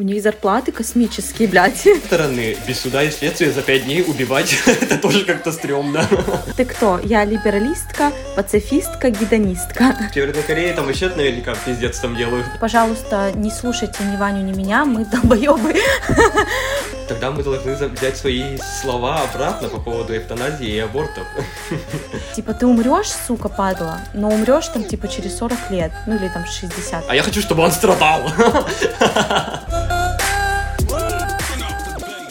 У них зарплаты космические, блядь. С стороны, без суда и следствия за пять дней убивать, это тоже как-то стрёмно. Ты кто? Я либералистка, пацифистка, гидонистка. В Северной Корее там вообще наверняка пиздец там делают. Пожалуйста, не слушайте ни Ваню, ни меня, мы долбоебы. Тогда мы должны взять свои слова обратно по поводу эвтаназии и абортов. Типа ты умрешь, сука, падла, но умрешь там типа через 40 лет, ну или там 60. А я хочу, чтобы он страдал.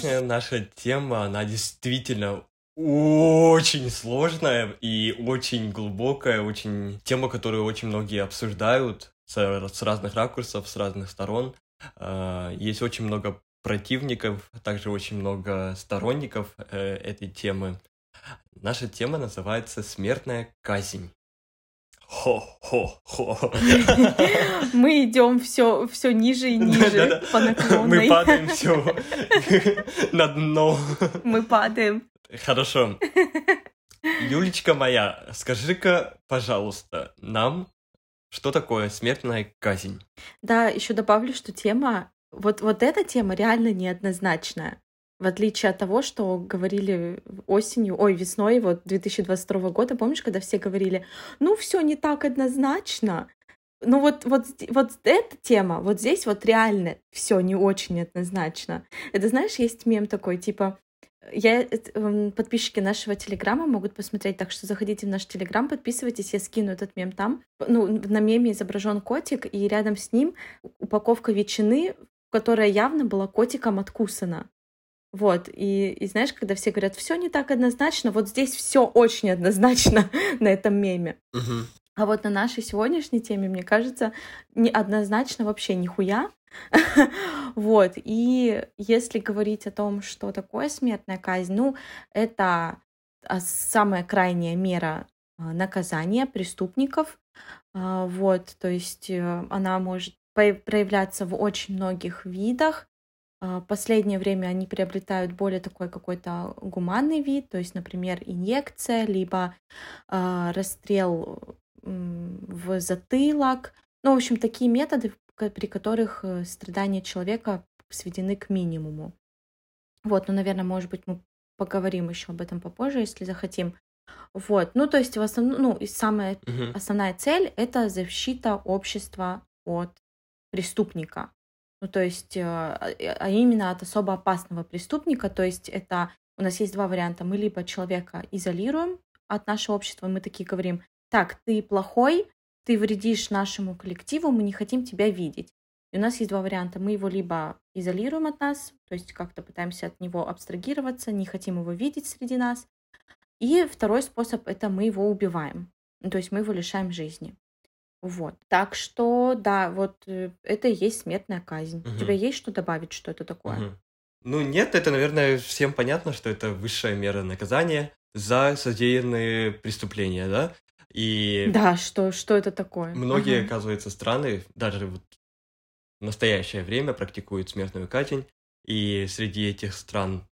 Сегодняшняя наша тема, она действительно очень сложная и очень глубокая, очень тема, которую очень многие обсуждают с, с разных ракурсов, с разных сторон. А, Есть очень много противников, а также очень много сторонников э, этой темы. Наша тема называется «Смертная казнь». Хо-хо-хо. Мы идем все, все ниже и ниже по Мы наклонной. падаем все на дно. Мы падаем. Хорошо. Юлечка моя, скажи-ка, пожалуйста, нам, что такое смертная казнь? Да, еще добавлю, что тема, вот, вот эта тема реально неоднозначная. В отличие от того, что говорили осенью, ой, весной вот 2022 года, помнишь, когда все говорили, ну все не так однозначно. Ну вот, вот, вот эта тема, вот здесь вот реально все не очень однозначно. Это знаешь, есть мем такой, типа, я, эм, подписчики нашего телеграма могут посмотреть, так что заходите в наш телеграм, подписывайтесь, я скину этот мем там. Ну, на меме изображен котик, и рядом с ним упаковка ветчины, которая явно была котиком откусана. Вот, и, и знаешь, когда все говорят, все не так однозначно, вот здесь все очень однозначно на этом меме. А вот на нашей сегодняшней теме, мне кажется, неоднозначно вообще нихуя. Вот, и если говорить о том, что такое смертная казнь, ну, это а, самая крайняя мера а, наказания преступников. А, Вот, то есть э, она может проявляться в очень многих видах. А, Последнее время они приобретают более такой какой-то гуманный вид, то есть, например, инъекция, либо а, расстрел в затылок. Ну, в общем, такие методы, при которых э, страдания человека сведены к минимуму. Вот, ну, наверное, может быть, мы поговорим еще об этом попозже, если захотим. Вот, ну, то есть, в основном, ну, и самая Мгм. основная цель это защита общества от преступника. Ну, то есть, э, а а именно от особо опасного преступника. То есть, это у нас есть два варианта. Мы либо человека изолируем от нашего общества, мы такие говорим, так, ты плохой, ты вредишь нашему коллективу, мы не хотим тебя видеть. И у нас есть два варианта. Мы его либо изолируем от нас, то есть как-то пытаемся от него абстрагироваться, не хотим его видеть среди нас. И второй способ это мы его убиваем. Ну, то есть мы его лишаем жизни. Вот. Так что, да, вот э, это и есть смертная казнь. У Мгм. тебя есть что добавить, что это такое? Мгм. Ну нет, это, наверное, всем понятно, что это высшая мера наказания за содеянные преступления, да? И Да, что, что это такое? многие, Ага. оказывается, страны даже вот в настоящее время практикуют смертную казнь, и среди этих стран,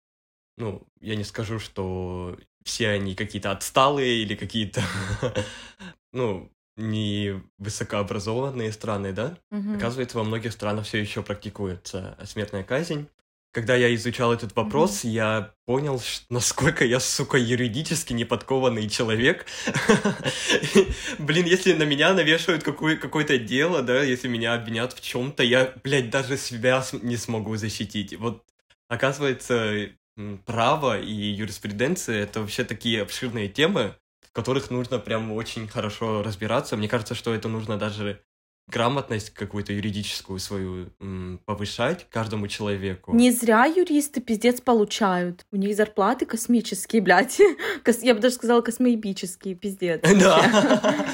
ну, я не скажу, что все они какие-то отсталые или какие-то, ну, не высокообразованные страны, да? Мгм. Оказывается, во многих странах все еще практикуется смертная казнь. Когда я изучал этот вопрос, я понял, насколько я, сука, юридически неподкованный человек. Блин, если на меня навешивают какое- какое-то дело, да, если меня обвинят в чем-то, я, блядь, даже себя не смогу защитить. Вот, оказывается, право и юриспруденция — это вообще такие обширные темы, которых нужно прям очень хорошо разбираться. Мне кажется, что это нужно даже грамотность какую-то юридическую свою м, повышать каждому человеку. Не зря юристы пиздец получают. У них зарплаты космические, блядь. Кос- Я бы даже сказала космоебические, пиздец. Да.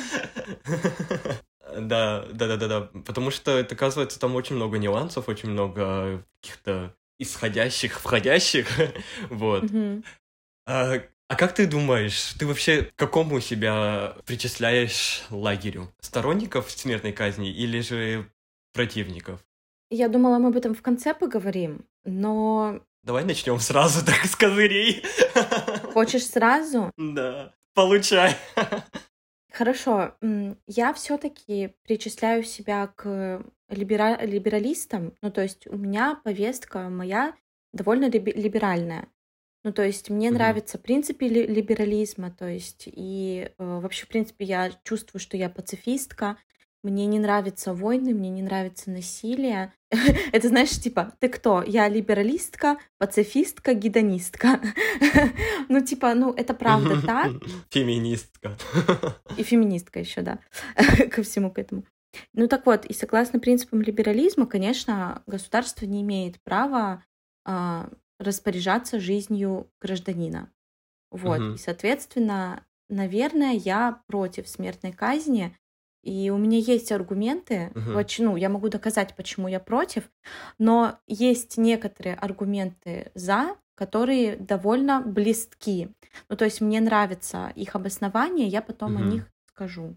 Да, да, да, да, да. Потому что это, оказывается, там очень много нюансов, очень много каких-то исходящих, входящих. Вот. А, а как ты думаешь, ты вообще к какому себя причисляешь лагерю? Сторонников смертной казни или же противников? Я думала, мы об этом в конце поговорим, но Давай начнем сразу так с козырей. хочешь сразу? Да, получай. Хорошо, я все-таки причисляю себя к либера- либералистам, ну то есть у меня повестка моя довольно либеральная. Ну то есть мне Мгм. нравятся принципы ли- либерализма, то есть и э, вообще в принципе я чувствую, что я пацифистка. Мне не нравятся войны, мне не нравится насилие. Это знаешь, типа, ты кто? Я либералистка, пацифистка, гедонистка. Ну, типа, ну, это правда так. Феминистка. И феминистка еще, да, ко всему к этому. Ну так вот, и согласно принципам либерализма, конечно, государство не имеет права а, распоряжаться жизнью гражданина. Вот, Мгм. и, соответственно, наверное, я против смертной казни, и у меня есть аргументы, Мгм. поч- ну, я могу доказать, почему я против, но есть некоторые аргументы за, которые довольно близки. Ну, то есть мне нравится их обоснование, я потом о Мгм. них скажу.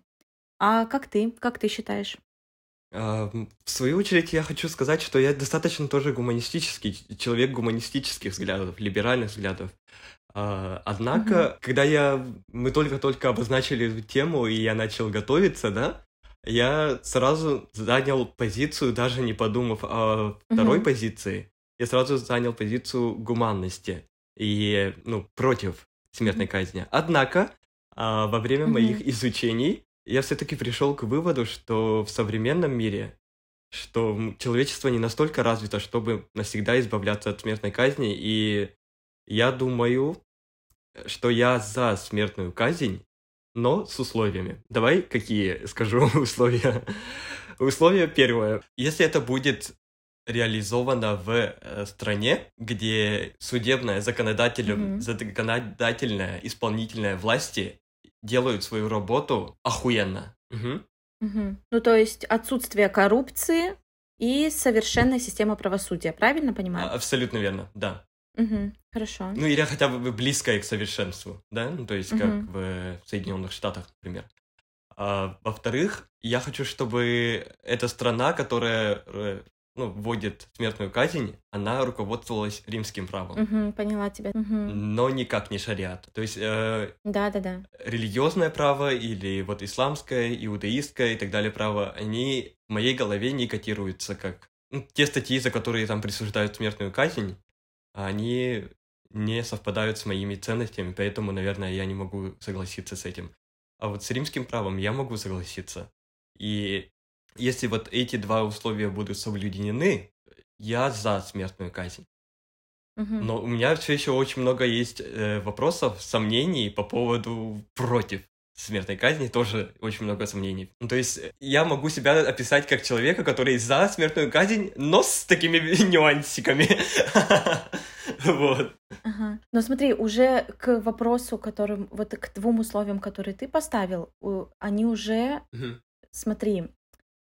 А как ты? Как ты считаешь? А, В свою очередь, я хочу сказать, что я достаточно тоже гуманистический, человек гуманистических взглядов, либеральных взглядов. А, Однако, когда я, мы только-только обозначили эту тему, и я начал готовиться, да, я сразу занял позицию, даже не подумав о второй Мгм. позиции, я сразу занял позицию гуманности и, ну, против смертной казни. Однако, а, во время Мгм. моих изучений я все-таки пришел к выводу, что в современном мире, что человечество не настолько развито, чтобы навсегда избавляться от смертной казни, и я думаю, что я за смертную казнь, но с условиями. Давай какие скажу условия. Условие первое. Если это будет реализовано в э, стране, где судебная, законодательная, Мгм. законодательная, исполнительная власти делают свою работу охуенно. Мгм. Мгм. Ну, то есть отсутствие коррупции и совершенная система правосудия, правильно А- понимаю? Абсолютно верно, да. Мгм. Хорошо. Ну, или хотя бы близкое к совершенству, да? Ну, то есть, как Мгм. в Соединенных Штатах, например. А, во-вторых, я хочу, чтобы эта страна, которая э, ну, вводит смертную казнь, она руководствовалась римским правом, Мгм, Поняла тебя. Мгм. но никак не шариат. То есть э, Да-да-да. религиозное право или вот исламское, иудаистское и так далее право, они в моей голове не котируются как... ну, те статьи, за которые там присуждают смертную казнь, они не совпадают с моими ценностями, поэтому, наверное, я не могу согласиться с этим. А вот с римским правом я могу согласиться. И если вот эти два условия будут соблюдены, я за смертную казнь. Но у меня все еще очень много есть э, вопросов, сомнений по поводу против смертной казни, тоже очень много сомнений. Ну, то есть э, я могу себя описать как человека, который за смертную казнь, но с такими нюансиками. Вот. Ага. Но смотри, уже к вопросу, которым, вот к двум условиям, которые ты поставил, они уже, смотри,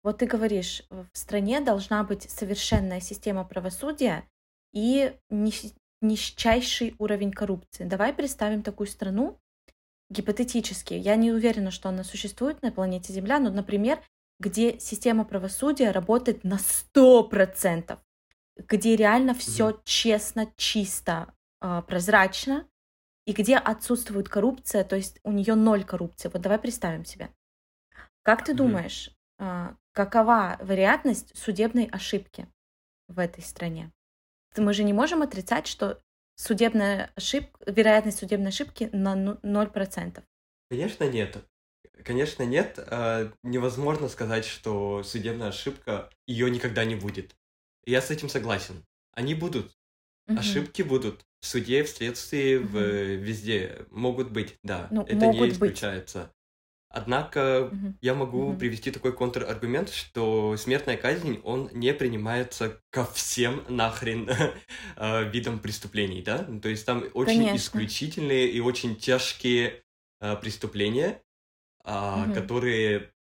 вот ты говоришь, в стране должна быть совершенная система правосудия и нищ- нищайший уровень коррупции. Давай представим такую страну, гипотетически, я не уверена, что она существует на планете Земля, но, например, где система правосудия работает на 100%, где реально все честно, чисто, а, прозрачно, и где отсутствует коррупция, то есть у нее ноль коррупции. Вот давай представим себе. Как ты Мгм. думаешь, а, какова вероятность судебной ошибки в этой стране? Мы же не можем отрицать, что судебная ошибка, вероятность судебной ошибки на ну- 0%. Конечно, нет. Конечно, нет. А, Невозможно сказать, что судебная ошибка, ее никогда не будет. Я с этим согласен. Они будут. Мгм. Ошибки будут. В суде, в следствии, в, Мгм. везде могут быть, да. Ну, это не быть. Однако Мгм. я могу Мгм. привести такой контраргумент, что смертная казнь, он не принимается ко всем нахрен э, видам преступлений, да? Ну, То есть там очень Конечно. исключительные и очень тяжкие э, преступления, а, Мгм. которые,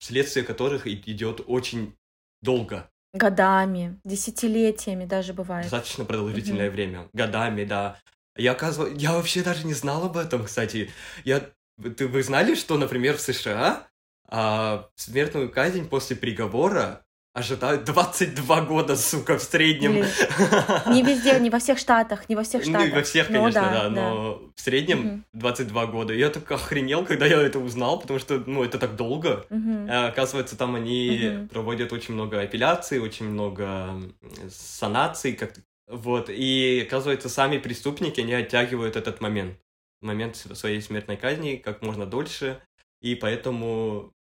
следствие которых идет очень долго, Годами, десятилетиями даже бывает. достаточно продолжительное время, годами, да. Я оказываю, я вообще даже не знал об этом, кстати. Я, ты, вы знали, что, например, в США а, смертную казнь после приговора ожидают 22 года, сука, в среднем. Блин. Не везде, не во всех штатах, не во всех Ну, штатах. и во всех, Ну конечно, да, да, да. но в среднем Мгм. 22 года. Я так охренел, когда я это узнал, потому что, ну, это так долго. Мгм. А, Оказывается, там они Мгм. проводят очень много апелляций, очень много санаций, как вот, и оказывается, сами преступники, они оттягивают этот момент, момент своей смертной казни как можно дольше, и поэтому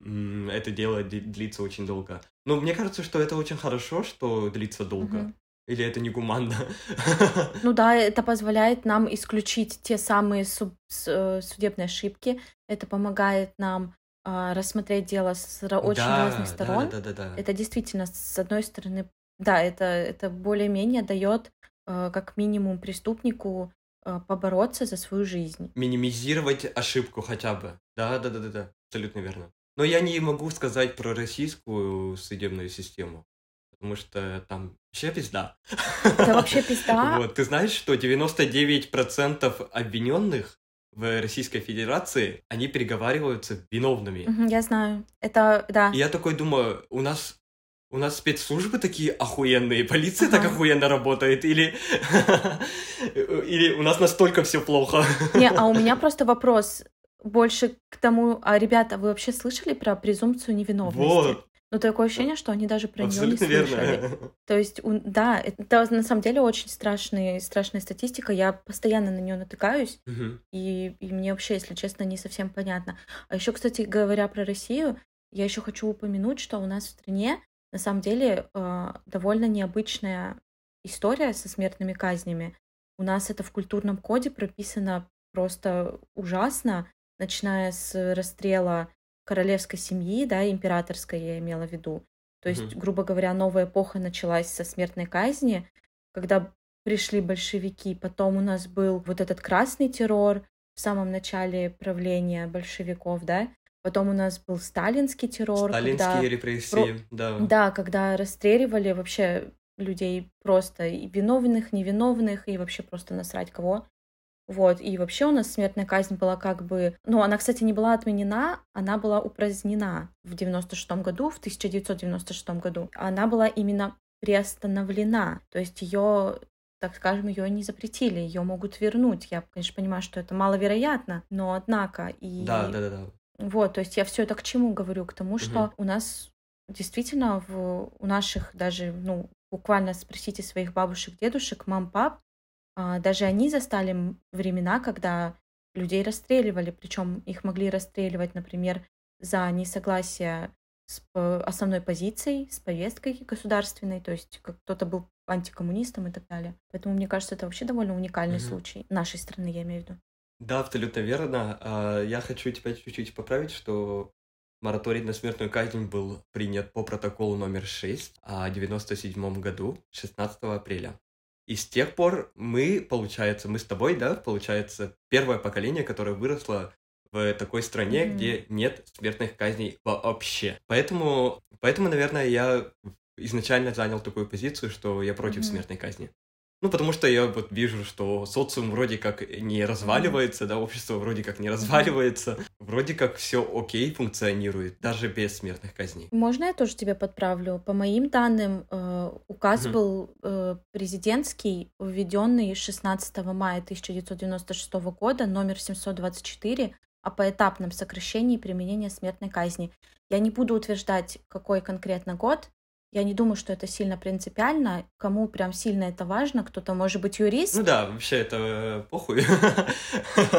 это дело длится очень долго. Но мне кажется, что это очень хорошо, что длится долго. Мгм. Или это негуманно? Ну да, это позволяет нам исключить те самые су- с- э, судебные ошибки. Это помогает нам а, рассмотреть дело с очень Да, разных да, сторон. Да, да, да. Это действительно, с одной стороны, да, это, это более-менее дает э, как минимум преступнику э, побороться за свою жизнь. минимизировать ошибку хотя бы. Да, да, да, да, да, абсолютно верно. Но я не могу сказать про российскую судебную систему, потому что там вообще пизда. Это вообще пизда. Вот, ты знаешь, что 99% обвиненных в Российской Федерации, они переговариваются виновными. Я знаю. Это, да. И я такой думаю, у нас у нас спецслужбы такие охуенные, полиция так Ага. охуенно работает, или или у нас настолько все плохо. Не, а у меня просто вопрос больше к тому, а ребята, вы вообще слышали про презумпцию невиновности? Вот, Ну, такое ощущение, что они даже про нее не абсолютно слышали. верно. То есть, да, это на самом деле очень страшный, страшная статистика. Я постоянно на нее натыкаюсь, Мгм. и, и мне вообще, если честно, не совсем понятно. А еще, кстати, говоря про Россию, я еще хочу упомянуть, что у нас в стране на самом деле э, довольно необычная история со смертными казнями. У нас это в культурном коде прописано просто ужасно, начиная с расстрела королевской семьи, да, императорской я имела в виду. То есть, Мгм. грубо говоря, новая эпоха началась со смертной казни, когда пришли большевики, потом у нас был вот этот красный террор в самом начале правления большевиков, да, потом у нас был сталинский террор, Сталинские когда, репрессии, да. да, когда расстреливали вообще людей просто и виновных, невиновных, и вообще просто насрать кого. Вот, и вообще у нас смертная казнь была как бы... Ну, она, кстати, не была отменена, она была упразднена в 96 году, в 1996 году. Она была именно приостановлена. То есть ее так скажем, ее не запретили, ее могут вернуть. Я, конечно, понимаю, что это маловероятно, но однако и Да, да, да, да. Вот, то есть я все это к чему говорю? К тому, что Мгм. у нас действительно в, у наших даже, ну, буквально спросите своих бабушек, дедушек, мам, пап, а, даже они застали времена, когда людей расстреливали, причем их могли расстреливать, например, за несогласие с п- основной позицией, с повесткой государственной, то есть как кто-то был антикоммунистом и так далее. Поэтому мне кажется, это вообще довольно уникальный Мгм. случай нашей страны, я имею в виду. Да, абсолютно верно. А, Я хочу тебя чуть-чуть поправить, что мораторий на смертную казнь был принят по протоколу номер 6 в 97 году, 16 апреля. И с тех пор мы, получается, мы с тобой, да, получается, первое поколение, которое выросло в такой стране, Мгм. где нет смертных казней вообще. Поэтому, поэтому, наверное, я изначально занял такую позицию, что я против Мгм. смертной казни. Ну, потому что я вот вижу, что социум вроде как не разваливается, да, общество вроде как не разваливается, вроде как все окей функционирует, даже без смертных казней. Можно я тоже тебя подправлю? По моим данным, э, указ Мгм. был э, президентский, введенный 16 мая 1996 года, номер 724, о поэтапном сокращении применения смертной казни. Я не буду утверждать, какой конкретно год. Я не думаю, что это сильно принципиально. Кому прям сильно это важно, кто-то может быть юрист. Ну да, вообще это похуй.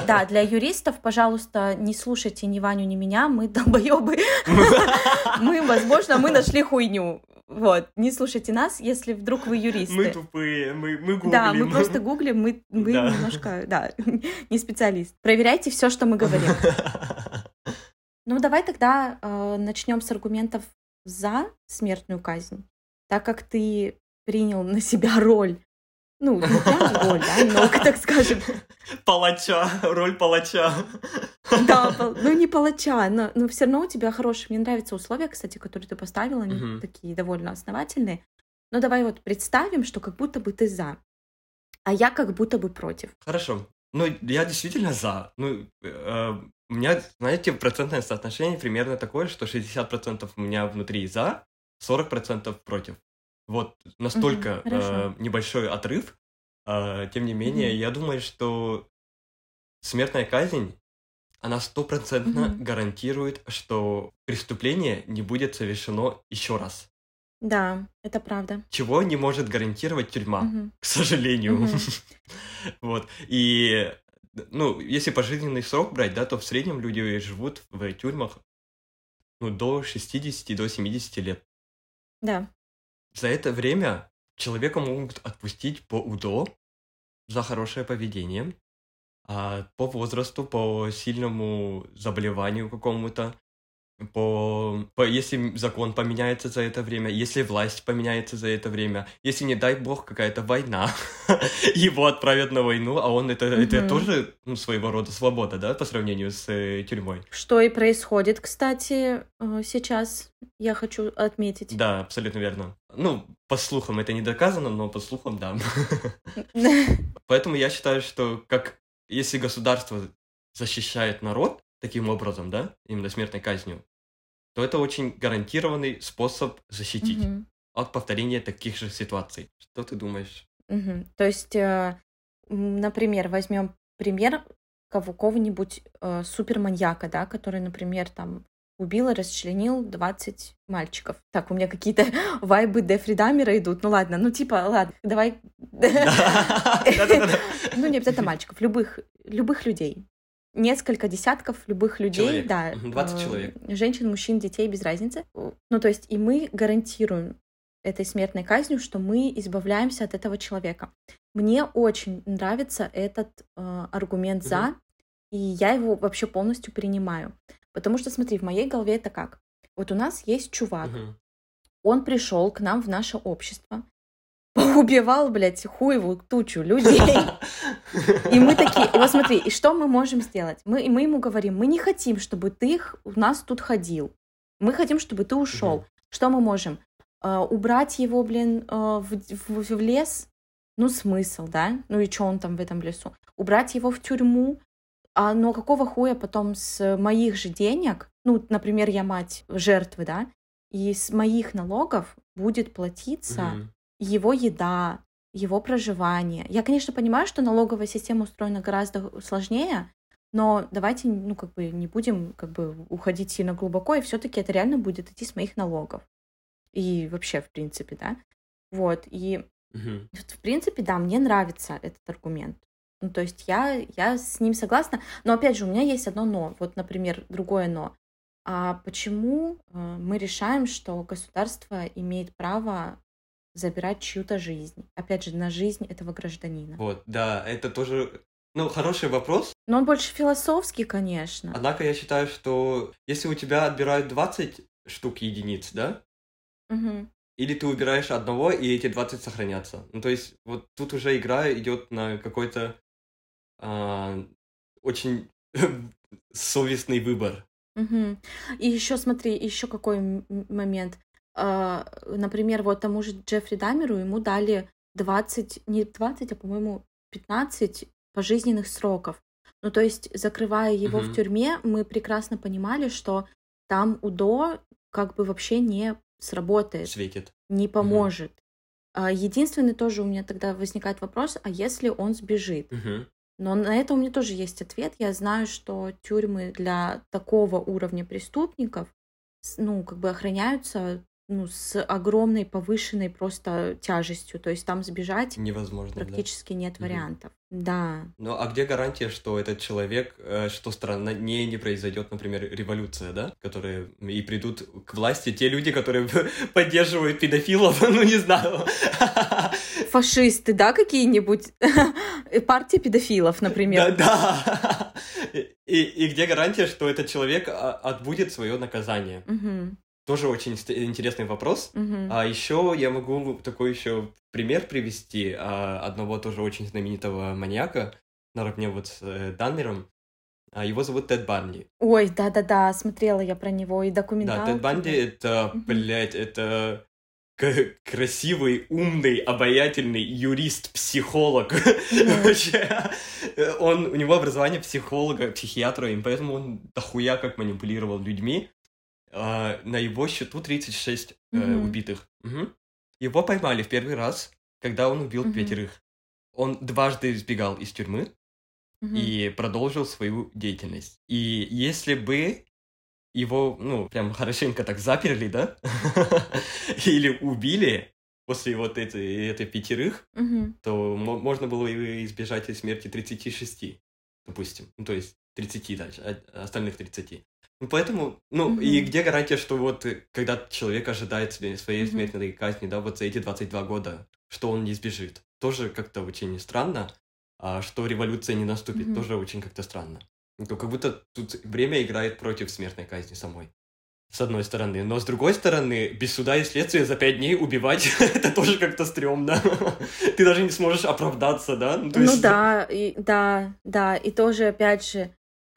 Да, для юристов, пожалуйста, не слушайте ни Ваню, ни меня, мы долбоебы. Мы, возможно, мы нашли хуйню. Вот, не слушайте нас, если вдруг вы юристы. Мы тупые, мы, мы гуглим. Да, мы просто гуглим, мы, мы Да. немножко, да, не специалист. Проверяйте все, что мы говорим. Ну, давай тогда э, начнем с аргументов за смертную казнь, так как ты принял на себя роль, ну, роль, да, но, так скажем, Палача, роль палача. да, ну не палача, но, но все равно у тебя хорошие. Мне нравятся условия, кстати, которые ты поставила, они Мгм. такие довольно основательные. Но давай вот представим, что как будто бы ты за, а я как будто бы против. Хорошо. Ну, я действительно за. Ну, э, у меня, знаете, процентное соотношение примерно такое, что 60% у меня внутри за, 40% против. Вот настолько хорошо. э, небольшой отрыв. Э, тем не менее, Мгм. я думаю, что смертная казнь, она стопроцентно Мгм. гарантирует, что преступление не будет совершено еще раз. Да, это правда. Чего не может гарантировать тюрьма, Мгм. к сожалению. Мгм. Вот. И, ну, если пожизненный срок брать, да, то в среднем люди живут в тюрьмах ну, до 60, до 70 лет. Да. За это время человека могут отпустить по УДО за хорошее поведение, а по возрасту, по сильному заболеванию какому-то, по, по если закон поменяется за это время, если власть поменяется за это время, если, не дай бог, какая-то война, его отправят на войну, а он это, это Мгм. тоже ну, своего рода свобода, да, по сравнению с э, тюрьмой. Что и происходит, кстати, э, сейчас, я хочу отметить. Да, абсолютно верно. Ну, по слухам это не доказано, но по слухам, да. Поэтому я считаю, что как если государство защищает народ таким образом, да, именно смертной казнью, то это очень гарантированный способ защитить Мгм. от повторения таких же ситуаций. Что ты думаешь? Мгм. То есть, э, например, возьмем пример кого- кого-нибудь э, суперманьяка, да, который, например, там убил и расчленил 20 мальчиков. Так, у меня какие-то вайбы Дефри Дамера идут. Ну ладно, ну типа, ладно, давай... Ну не обязательно мальчиков, любых, любых людей. Несколько десятков любых людей, Человек. да. Мгм, 20 э, человек. Женщин, мужчин, детей, без разницы. Ну то есть и мы гарантируем этой смертной казнью, что мы избавляемся от этого человека. Мне очень нравится этот э, аргумент за, и я его вообще полностью принимаю. Потому что, смотри, в моей голове это как? Вот у нас есть чувак, Мгм. он пришел к нам в наше общество, поубивал, блядь, хуеву тучу людей. И мы такие, и вот смотри, и что мы можем сделать? Мы, и мы ему говорим, мы не хотим, чтобы ты у нас тут ходил. Мы хотим, чтобы ты ушел. Что мы можем? Э, убрать его, блин, э, в, в- в лес? Ну, смысл, да? Ну и что он там в этом лесу? Убрать его в тюрьму? А, но какого хуя потом с моих же денег, ну, например, я мать жертвы, да, и с моих налогов будет платиться Мгм. Его еда, его проживание. Я, конечно, понимаю, что налоговая система устроена гораздо сложнее, но давайте, ну, как бы не будем как бы уходить сильно глубоко, и все-таки это реально будет идти с моих налогов. И вообще, в принципе, да. Вот, и вот, в принципе, да, мне нравится этот аргумент. Ну, то есть я, я с ним согласна. Но опять же, у меня есть одно но. Вот, например, другое но. А почему э, мы решаем, что государство имеет право забирать чью-то жизнь? Опять же, на жизнь этого гражданина. Вот, да, это тоже, ну, хороший вопрос, Но он больше философский, конечно. Однако я считаю, что если у тебя отбирают 20 штук единиц, да, Мгм. или ты убираешь одного, и эти 20 сохранятся. Ну, то есть, вот тут уже игра идет на какой-то а, очень совестный выбор. Мгм. И еще смотри, еще какой момент. А, Например, вот тому же Джеффри Дамеру ему дали 20, не 20, а, по-моему, 15 пожизненных сроков. Ну, то есть, закрывая его в Мгм. тюрьме, мы прекрасно понимали, что там УДО как бы вообще не сработает, Светит. не поможет. А, Единственный тоже у меня тогда возникает вопрос, а если он сбежит? Мгм. Но на это у меня тоже есть ответ. Я знаю, что тюрьмы для такого уровня преступников, ну, как бы охраняются ну, с огромной повышенной просто тяжестью. То есть там сбежать Невозможно, да. практически нет Мгм. вариантов. Да. Ну, а где гарантия, что этот человек, э, что страна не, не произойдет, например, революция, да? Которые и придут к власти те люди, которые поддерживают педофилов, ну, не знаю. Фашисты, да, какие-нибудь? Партия педофилов, например. Да, да. И, и где гарантия, что этот человек а, отбудет свое наказание? Мгм, Тоже очень интересный вопрос. мгм. А еще я могу такой еще пример привести а, одного тоже очень знаменитого маньяка, наравне вот с э, Данмером. А, Его зовут Тед Банди. Ой, да-да-да, смотрела я про него и Да, документалки. Тед Банди это, Мгм. блядь, это красивый, умный, обаятельный юрист, психолог. Мгм. Вообще, э, он, у него образование психолога, психиатра, и поэтому он дохуя как манипулировал людьми. А, На его счету 36 э, убитых. Мгм. Его поймали в первый раз, когда он убил Мгм. пятерых. Он дважды сбегал из тюрьмы, Мгм. и продолжил свою деятельность. И если бы его, ну, прям хорошенько так заперли, да, или убили после вот этой, этой пятерых, Мгм. то мо- можно было и избежать смерти 36, допустим. Ну, то есть 30 дальше, а остальных 30. Ну, поэтому, ну, и Мгм. где гарантия, что вот, э, когда человек ожидает своей Мгм. смертной казни, да, вот за эти 22 года, что он не избежит? Тоже как-то очень странно, а что революция не наступит, Мгм. тоже очень как-то странно. Ну, то как будто тут время играет против смертной казни самой. С одной стороны. Но с другой стороны, без суда и следствия за пять дней убивать, это тоже как-то стрёмно. Ты даже не сможешь оправдаться, да? Ну есть- да, и, да, да, и тоже, опять же,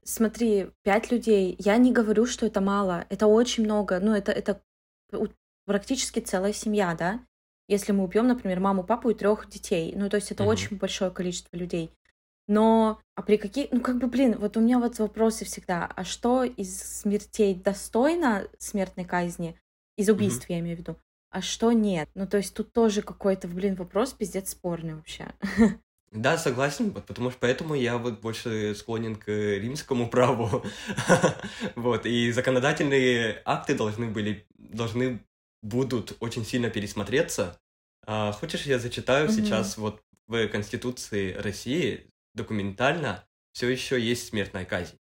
смотри, пять людей, я не говорю, что это мало, это очень много, ну это, это практически целая семья, да? Если мы убьем, например, маму, папу и трех детей, ну то есть это Мгм. очень большое количество людей. Но, а при каких, ну как бы, блин, вот у меня вот вопросы всегда, а что из смертей достойно смертной казни, из убийств я имею в виду, а что нет? Ну то есть тут тоже какой-то, блин, вопрос пиздец спорный вообще. Да, согласен, вот потому что поэтому я вот больше склонен к римскому праву. Вот, и законодательные акты должны были, должны будут очень сильно пересмотреться. А, Хочешь, я зачитаю сейчас вот в Конституции России документально все еще есть смертная казнь.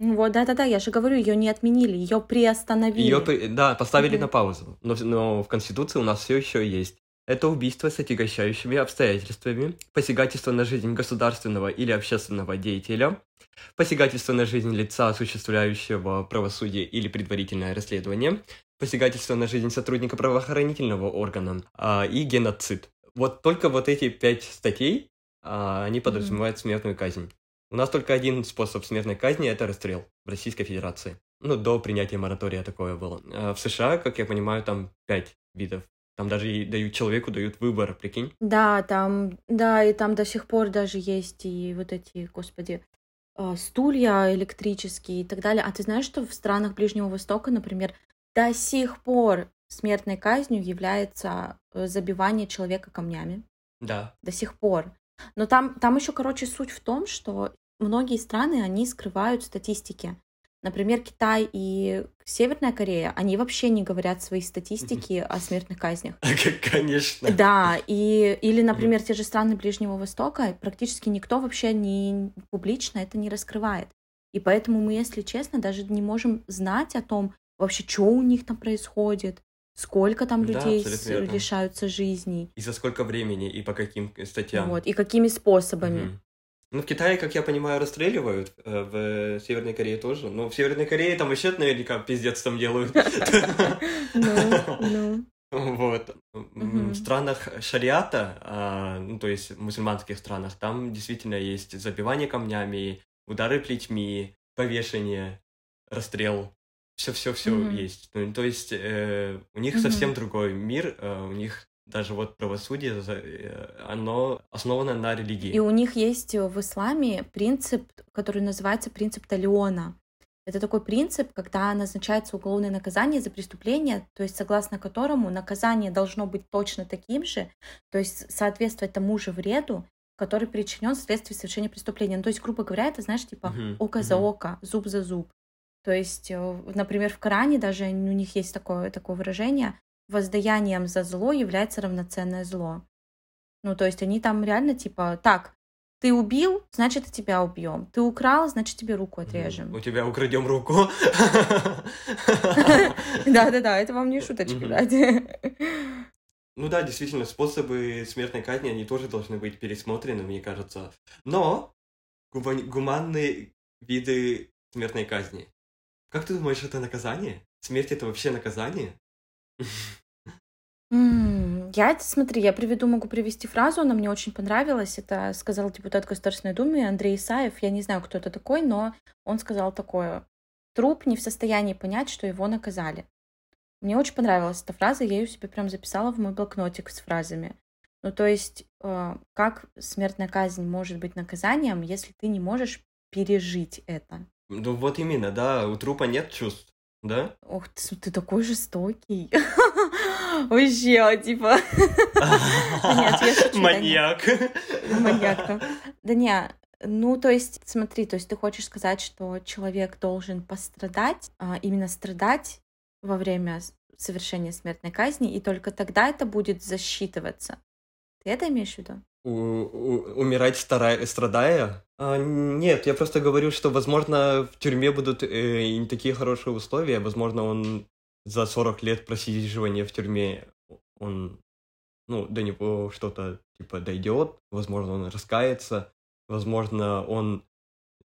Ну вот, да-да-да, я же говорю, ее не отменили, ее приостановили. Ее, да, поставили Мгм. на паузу, но, но в Конституции у нас все еще есть. Это убийство с отягощающими обстоятельствами, посягательство на жизнь государственного или общественного деятеля, посягательство на жизнь лица, осуществляющего правосудие или предварительное расследование, посягательство на жизнь сотрудника правоохранительного органа а, и геноцид. Вот только вот эти пять статей, а, они подразумевают смертную казнь. У нас только один способ смертной казни – это расстрел в Российской Федерации. Ну, до принятия моратория такое было. А в США, как я понимаю, там пять видов. Там даже и дают человеку, дают выбор, прикинь. Да, там, да, и там до сих пор даже есть и вот эти, господи, э, стулья электрические и так далее. А ты знаешь, что в странах Ближнего Востока, например, до сих пор смертной казнью является э, забивание человека камнями? Да. До сих пор. Но там, там еще, короче, суть в том, что многие страны, они скрывают статистики. Например, Китай и Северная Корея, они вообще не говорят свои статистики о смертных казнях. Конечно. Да, и, или, например, те же страны Ближнего Востока, практически никто вообще не публично это не раскрывает. И поэтому мы, если честно, даже не можем знать о том, вообще, что у них там происходит, сколько там Да, людей лишаются жизней, И за сколько времени, и по каким статьям. вот, и какими способами. Мгм. Ну, в Китае, как я понимаю, расстреливают, э, в Северной Корее тоже. Но в Северной Корее там вообще наверняка пиздец там делают. Ну, ну. Вот. В странах шариата, а, ну, то есть в мусульманских странах, там действительно есть забивание камнями, удары плетьми, повешение, расстрел. Все-все-все есть. Ну, то есть э, у них совсем другой мир, э, у них даже вот правосудие, за- э, оно основано на религии. И у них есть в исламе принцип, который называется принцип Талиона. Это такой принцип, когда назначается уголовное наказание за преступление, то есть согласно которому наказание должно быть точно таким же, то есть соответствовать тому же вреду, который причинен вследствие совершения преступления. Ну, то есть, грубо говоря, это, знаешь, типа Мгм, око за мгм. око, зуб за зуб. То есть, э, например, в Коране даже у них есть такое, такое выражение «воздаянием за зло является равноценное зло». Ну, то есть они там реально типа так, ты убил, значит, и тебя убьем. Ты украл, значит, тебе руку отрежем. У тебя украдем руку. Да-да-да, это вам не шуточки, блядь. Ну да, действительно, способы смертной казни, они тоже должны быть пересмотрены, мне кажется. Но гума- гуманные виды смертной казни. Как ты думаешь, это наказание? Смерть это вообще наказание? М, Я, смотри, я приведу, могу привести фразу, она мне очень понравилась. Это сказал депутат Государственной Думы Андрей Исаев. Я не знаю, кто это такой, но он сказал такое. Труп не в состоянии понять, что его наказали. Мне очень понравилась эта фраза, я ее себе прям записала в мой блокнотик с фразами. Ну, то есть, э, как смертная казнь может быть наказанием, если ты не можешь пережить это? Ну вот именно, да, у трупа нет чувств, да? Ох, ты, ты такой жестокий. Вообще, типа... Нет, я шучу, да Маньяк. Маньяк. Да не, ну, то есть, смотри, то есть ты хочешь сказать, что человек должен пострадать, а, именно страдать во время совершения смертной казни, и только тогда это будет засчитываться. Ты это имеешь в виду? У- у- умирать стара- страдая? А, нет, я просто говорю, что, возможно, в тюрьме будут э, не такие хорошие условия. Возможно, он за 40 лет просиживания в тюрьме, он, ну, до него что-то, типа, дойдет. Возможно, он раскается. Возможно, он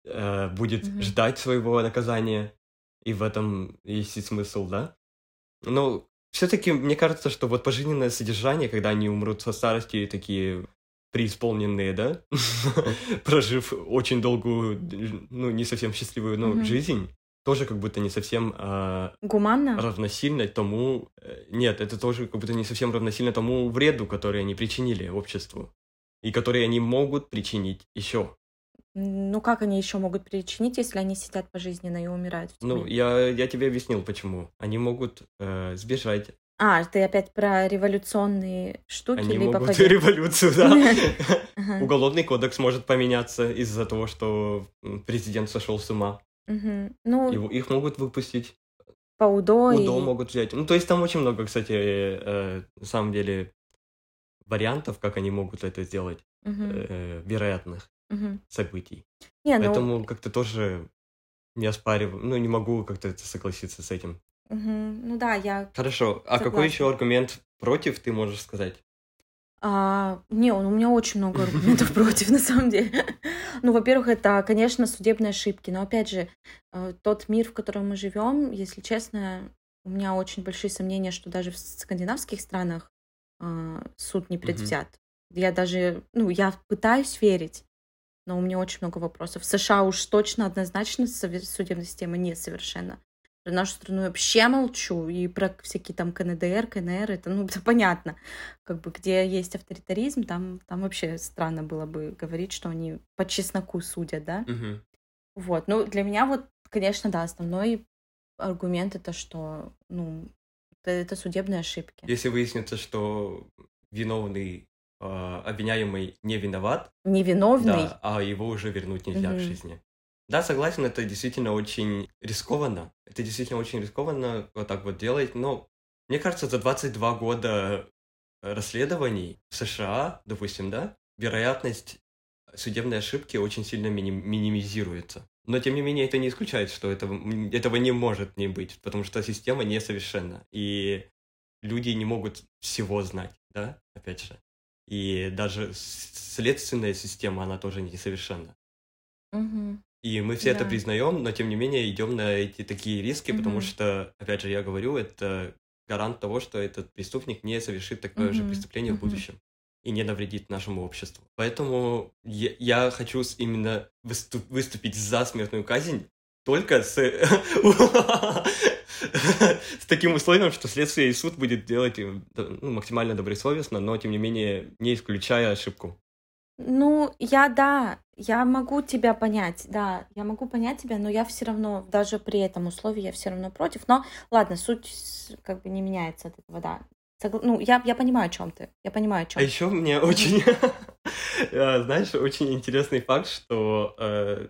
э, будет Мгм. ждать своего наказания. И в этом есть и смысл, да? Но все-таки мне кажется, что вот пожизненное содержание, когда они умрут со старости такие преисполненные, да, прожив очень долгую, ну, не совсем счастливую, ну, Мгм. жизнь, тоже как будто не совсем а, Гуманно? равносильно тому... э, Нет, это тоже как будто не совсем равносильно тому вреду, который они причинили обществу. И который они могут причинить еще. Ну, как они еще могут причинить, если они сидят пожизненно и умирают Ну, я, я тебе объяснил, почему. Они могут э, сбежать, А, ты опять про революционные штуки, они либо могут побег- революцию, да. Уголовный кодекс может поменяться из-за того, что президент сошел с ума. Ну, их могут выпустить, по УДО. УДО могут взять. Ну, то есть там очень много, кстати, э, на самом деле, вариантов, как они могут это сделать, э, вероятных Мгм. событий. Не, ну, Поэтому как-то тоже не оспариваю, ну, не могу как-то согласиться с этим. мгм. ну да, я Хорошо, а какой еще аргумент против ты можешь сказать? А, не, у меня очень много аргументов против, на самом деле. Ну, во-первых, это, конечно, судебные ошибки. Но опять же, э, тот мир, в котором мы живем, если честно, у меня очень большие сомнения, что даже в скандинавских странах а, суд не предвзят. Я даже, ну, я пытаюсь верить, но у меня очень много вопросов. В США уж точно однозначно судебная система несовершенна. Про нашу страну я вообще молчу, и про всякие там КНДР, КНР, это, ну, это понятно. Как бы где есть авторитаризм, там, там вообще странно было бы говорить, что они по чесноку судят, да? Мгм. Вот, ну, для меня вот, конечно, да, основной аргумент это, что, ну, это, это судебные ошибки. Если выяснится, что виновный обвиняемый не виноват, Невиновный, да, а его уже вернуть нельзя в Мгм. жизни. Да, согласен, это действительно очень рискованно. Это действительно очень рискованно вот так вот делать, но мне кажется, за 22 года расследований в США, допустим, да, вероятность судебной ошибки очень сильно миним- минимизируется. Но, тем не менее, это не исключает, что этого, этого не может не быть, потому что система несовершенна, и люди не могут всего знать, да, опять же. И даже следственная система, она тоже несовершенна. Мгм. И мы все это Да. признаем, но тем не менее идем на эти такие риски, потому Мгм. что, опять же, я говорю, это гарант того, что этот преступник не совершит такое же Мгм. преступление в Мгм. будущем и не навредит нашему обществу. Поэтому я, я хочу именно выступ- выступить за смертную казнь только с, с таким условием, что следствие и суд будет делать ну, максимально добросовестно, но тем не менее не исключая ошибку. Ну, я, да, я могу тебя понять, да, я могу понять тебя, но я все равно, даже при этом условии, я все равно против. Но, ладно, суть как бы не меняется от этого, да. Согла- Ну, я, я понимаю, о чем ты. Я понимаю, о чем. А еще мне очень, э, знаешь, очень интересный факт, что э,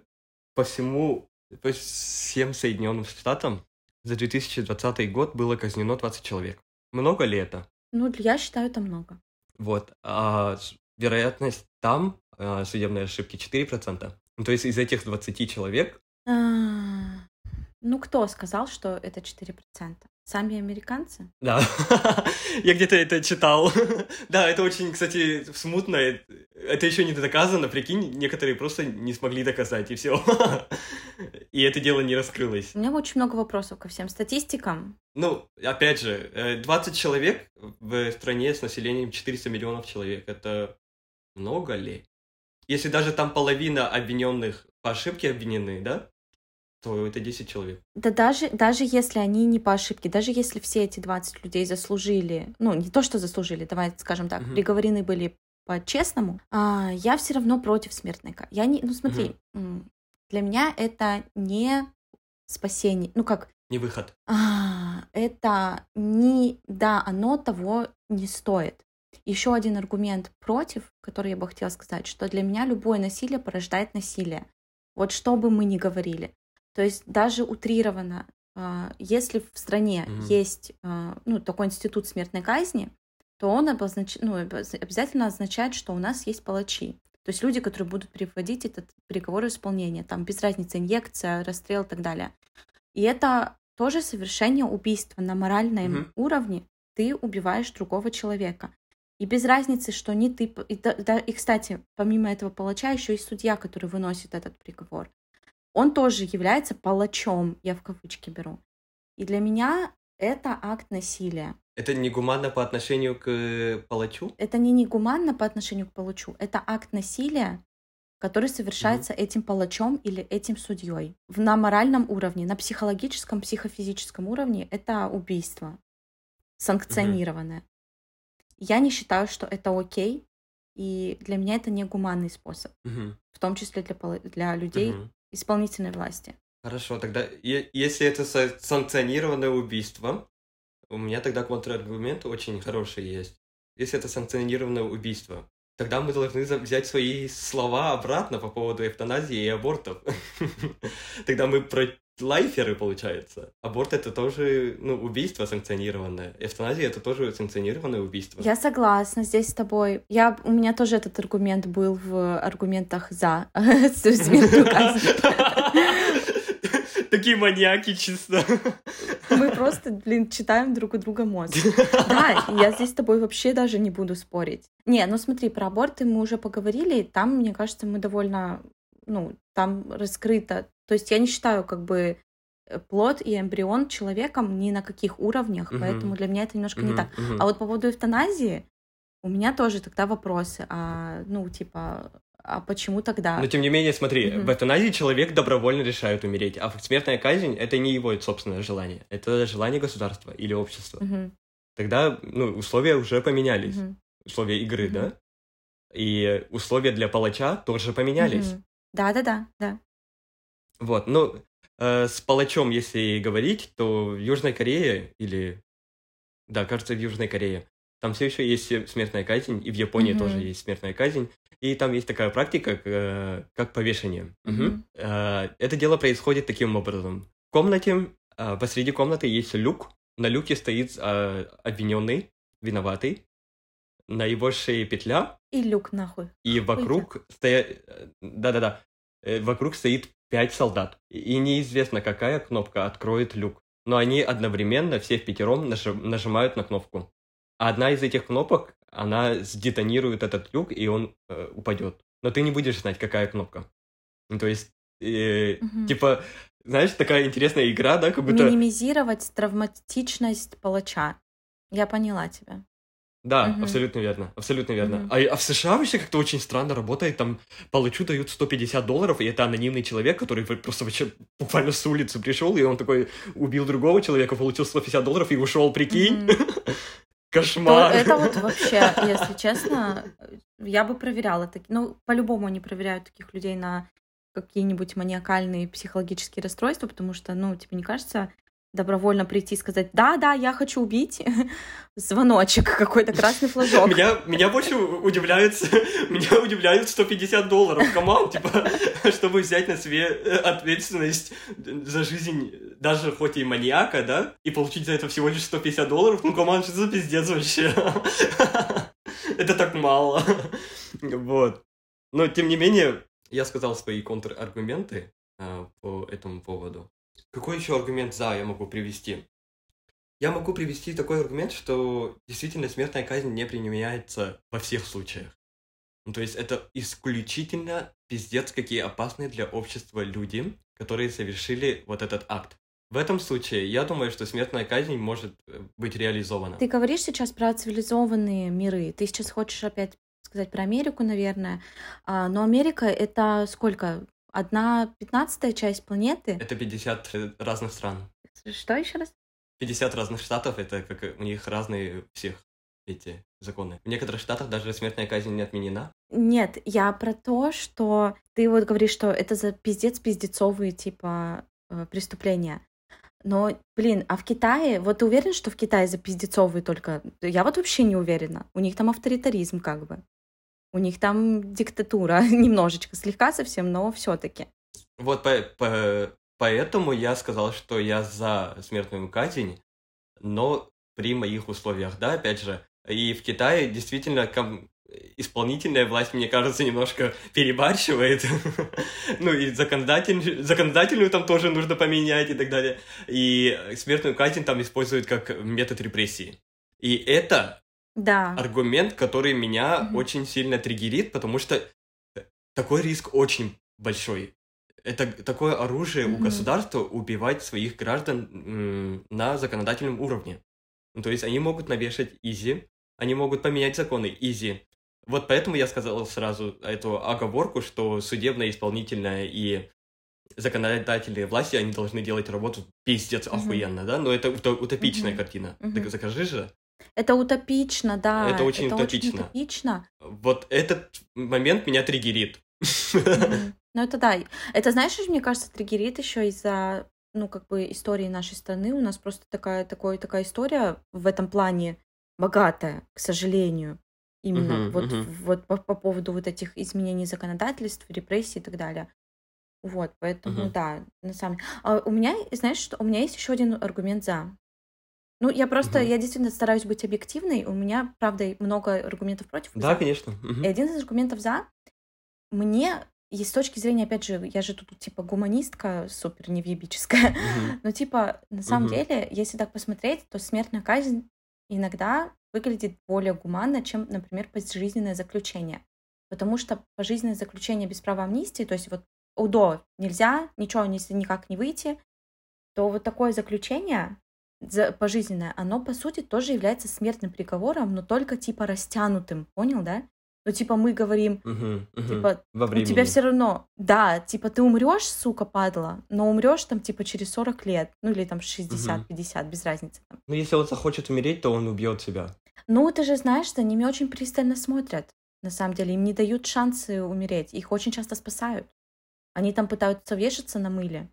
по всему всем Соединенным Штатам за 2020 год было казнено 20 человек. Много ли это? Ну, я считаю, это много. Вот. А вероятность там а, судебной ошибки 4%. Ну, то есть из этих 20 человек А, Ну, кто сказал, что это 4%? Сами американцы? Да, я где-то это читал. Да, это очень, кстати, смутно. Это еще не доказано, прикинь, некоторые просто не смогли доказать, и все. И это дело не раскрылось. У меня очень много вопросов ко всем статистикам. Ну, опять же, э, 20 человек в стране с населением 400 миллионов человек. Это много ли? Если даже там половина обвиненных по ошибке обвинены, да? То это 10 человек. Да даже, даже если они не по ошибке, даже если все эти 20 людей заслужили, ну, не то, что заслужили, давай скажем так, Мгм. приговорены были по-честному, а, я все равно против смертной казни. Я не, ну, смотри, м, для меня это не спасение, ну, как, Не выход. а, это не, да, оно того не стоит. Еще один аргумент против, который я бы хотела сказать, что для меня любое насилие порождает насилие. Вот что бы мы ни говорили. То есть даже утрированно, а, если в стране Мгм. есть а, ну, такой институт смертной казни, то он обознач... ну, обяз- обязательно означает, что у нас есть палачи. То есть люди, которые будут приводить этот приговор в исполнение. Там без разницы инъекция, расстрел и так далее. И это тоже совершение убийства на моральном Мгм. уровне. Ты убиваешь другого человека. И без разницы, что не ты... И, да- и, кстати, помимо этого палача, еще и судья, который выносит этот приговор. Он тоже является палачом, я в кавычки беру. И для меня это акт насилия. Это негуманно по отношению к э, палачу? Это не негуманно по отношению к палачу, это акт насилия, который совершается этим палачом или этим судьей. На моральном уровне, на психологическом, психофизическом уровне это убийство санкционированное. Я не считаю, что это окей, и для меня это не гуманный способ, Мгм, в том числе для, для людей мгм. Исполнительной власти. Хорошо, тогда если это са- санкционированное убийство, у меня тогда контраргумент очень хороший есть. Если это санкционированное убийство, тогда мы должны взять свои слова обратно по поводу эвтаназии и абортов. Тогда мы лайферы, получается. Аборт это тоже, ну, убийство санкционированное. Эвтаназия это тоже санкционированное убийство. Я согласна здесь с тобой. Я, у меня тоже этот аргумент был в аргументах за. Такие маньяки чисто. Мы просто, блин, читаем друг у друга мозг. Да, я здесь с тобой вообще даже не буду спорить. Не, ну смотри, про аборты мы уже поговорили, там, мне кажется, мы довольно, ну, там раскрыто. То есть я не считаю как бы э, плод и эмбрион человеком ни на каких уровнях, Мгм. поэтому для меня это немножко не Мгм, так. мгм. А вот по поводу эвтаназии у меня тоже тогда вопросы. А, ну, типа, а почему тогда? Но тем не менее, смотри, Мгм. в эвтаназии человек добровольно решает умереть, а смертная казнь это не его собственное желание, это желание государства или общества. Мгм, Тогда ну, условия уже поменялись, мгм, условия игры, Мгм. да? И условия для палача тоже поменялись. мгм. Да-да-да, да. Вот, ну, э, с палачом, если говорить, то в Южной Корее или... Да, кажется, в Южной Корее. Там все еще есть э, смертная казнь, и в Японии Мгм. тоже есть смертная казнь. И там есть такая практика, э, как повешение. Мгм. Э, Это дело происходит таким образом. В комнате, э, посреди комнаты есть люк. На люке стоит э, обвиненный, виноватый. На его шее петля, И люк нахуй. и вокруг стоят... Да-да-да. Э, Вокруг стоит пять солдат. И- неизвестно, какая кнопка откроет люк. Но они одновременно, все в пятером, нажи- нажимают на кнопку. А одна из этих кнопок, она сдетонирует этот люк, и он э, упадет. Но ты не будешь знать, какая кнопка. Ну, то есть, э, Мгм. типа, знаешь, такая интересная игра, да, как будто... Минимизировать травматичность палача. Я поняла тебя. Да, Мгм. абсолютно верно, абсолютно верно. Мгм. А, а в США вообще как-то очень странно работает, там палачу дают 150 долларов, и это анонимный человек, который просто вообще буквально с улицы пришел, и он такой убил другого человека, получил 150 долларов и ушел, прикинь? То Кошмар. это вот вообще, если честно, я бы проверяла такие. Ну, по-любому они проверяют таких людей на какие-нибудь маниакальные психологические расстройства, потому что, ну, тебе не кажется, добровольно прийти и сказать, да, да, я хочу убить, звоночек, какой-то красный флажок. Меня, меня больше удивляет, меня удивляют 150 долларов команд, типа, чтобы взять на себе э, ответственность за жизнь даже хоть и маньяка, да, и получить за это всего лишь 150 долларов, ну, команд, что за пиздец вообще? Это так мало. Вот. Но, тем не менее, я сказал свои контраргументы э, по этому поводу. Какой еще аргумент за я могу привести? Я могу привести такой аргумент, что действительно смертная казнь не применяется во всех случаях. Ну, то есть это исключительно пиздец, какие опасные для общества люди, которые совершили вот этот акт. В этом случае я думаю, что смертная казнь может э, быть реализована. Ты говоришь сейчас про цивилизованные миры. Ты сейчас хочешь опять сказать про Америку, наверное. А, но Америка это сколько? Одна пятнадцатая часть планеты? Это 50 э, разных стран. Что еще раз? 50 разных штатов, это как у них разные всех эти законы. В некоторых штатах даже смертная казнь не отменена. Нет, я про то, что ты вот говоришь, что это за пиздец пиздецовые типа э, преступления. Но, блин, а в Китае, вот ты уверен, что в Китае за пиздецовые только? Я вот вообще не уверена. У них там авторитаризм как бы. У них там диктатура немножечко, слегка совсем, но все-таки. Вот по, по, поэтому я сказал, что я за смертную казнь, но при моих условиях, да, опять же. И в Китае действительно ком- исполнительная власть, мне кажется, немножко перебарщивает. ну и законодатель, законодательную там тоже нужно поменять и так далее. И смертную казнь там используют как метод репрессии. И это Да. аргумент, который меня Мгм. очень сильно триггерит, потому что такой риск очень большой. Это такое оружие у Мгм. государства убивать своих граждан на законодательном уровне. Ну, то есть они могут навешать изи, они могут поменять законы изи. Вот поэтому я сказал сразу эту оговорку, что судебная, исполнительная и законодательные власти, они должны делать работу пиздец Мгм. охуенно, да? Но это уто- утопичная Мгм. картина. Мгм. Так закажи же. Это утопично, да. Это очень это утопично. Очень утопично. Вот этот момент меня триггерит. Ну это да. Это знаешь, мне кажется, триггерит еще из-за ну, как бы истории нашей страны. У нас просто такая, такой, такая история в этом плане богатая, к сожалению. Именно Мгм, вот, мгм. вот по, по поводу вот этих изменений законодательств, репрессий и так далее. Вот, поэтому Мгм. да, на самом деле. А у меня, знаешь, что у меня есть еще один аргумент за. Ну, я просто, Мгм. я действительно стараюсь быть объективной. У меня, правда, много аргументов против. Да, за. конечно. Мгм. И один из аргументов за мне и с точки зрения, опять же, я же тут типа гуманистка супер невъебическая, Мгм. но типа на самом Мгм. деле, если так посмотреть, то смертная казнь иногда выглядит более гуманно, чем, например, пожизненное заключение. Потому что пожизненное заключение без права амнистии, то есть вот УДО нельзя, ничего никак не выйти, то вот такое заключение за- пожизненное, оно по сути тоже является смертным приговором, но только типа растянутым, понял, да? Ну типа мы говорим, Мгм. Мгм. типа Во у тебя все равно, да, типа ты умрешь, сука, падла, но умрешь там типа через 40 лет, ну или там 60-50, без разницы. Ну, если он захочет умереть, то он убьет себя. Ну, ты же знаешь, за ними очень пристально смотрят. На самом деле, им не дают шансы умереть. Их очень часто спасают. Они там пытаются вешаться на мыле,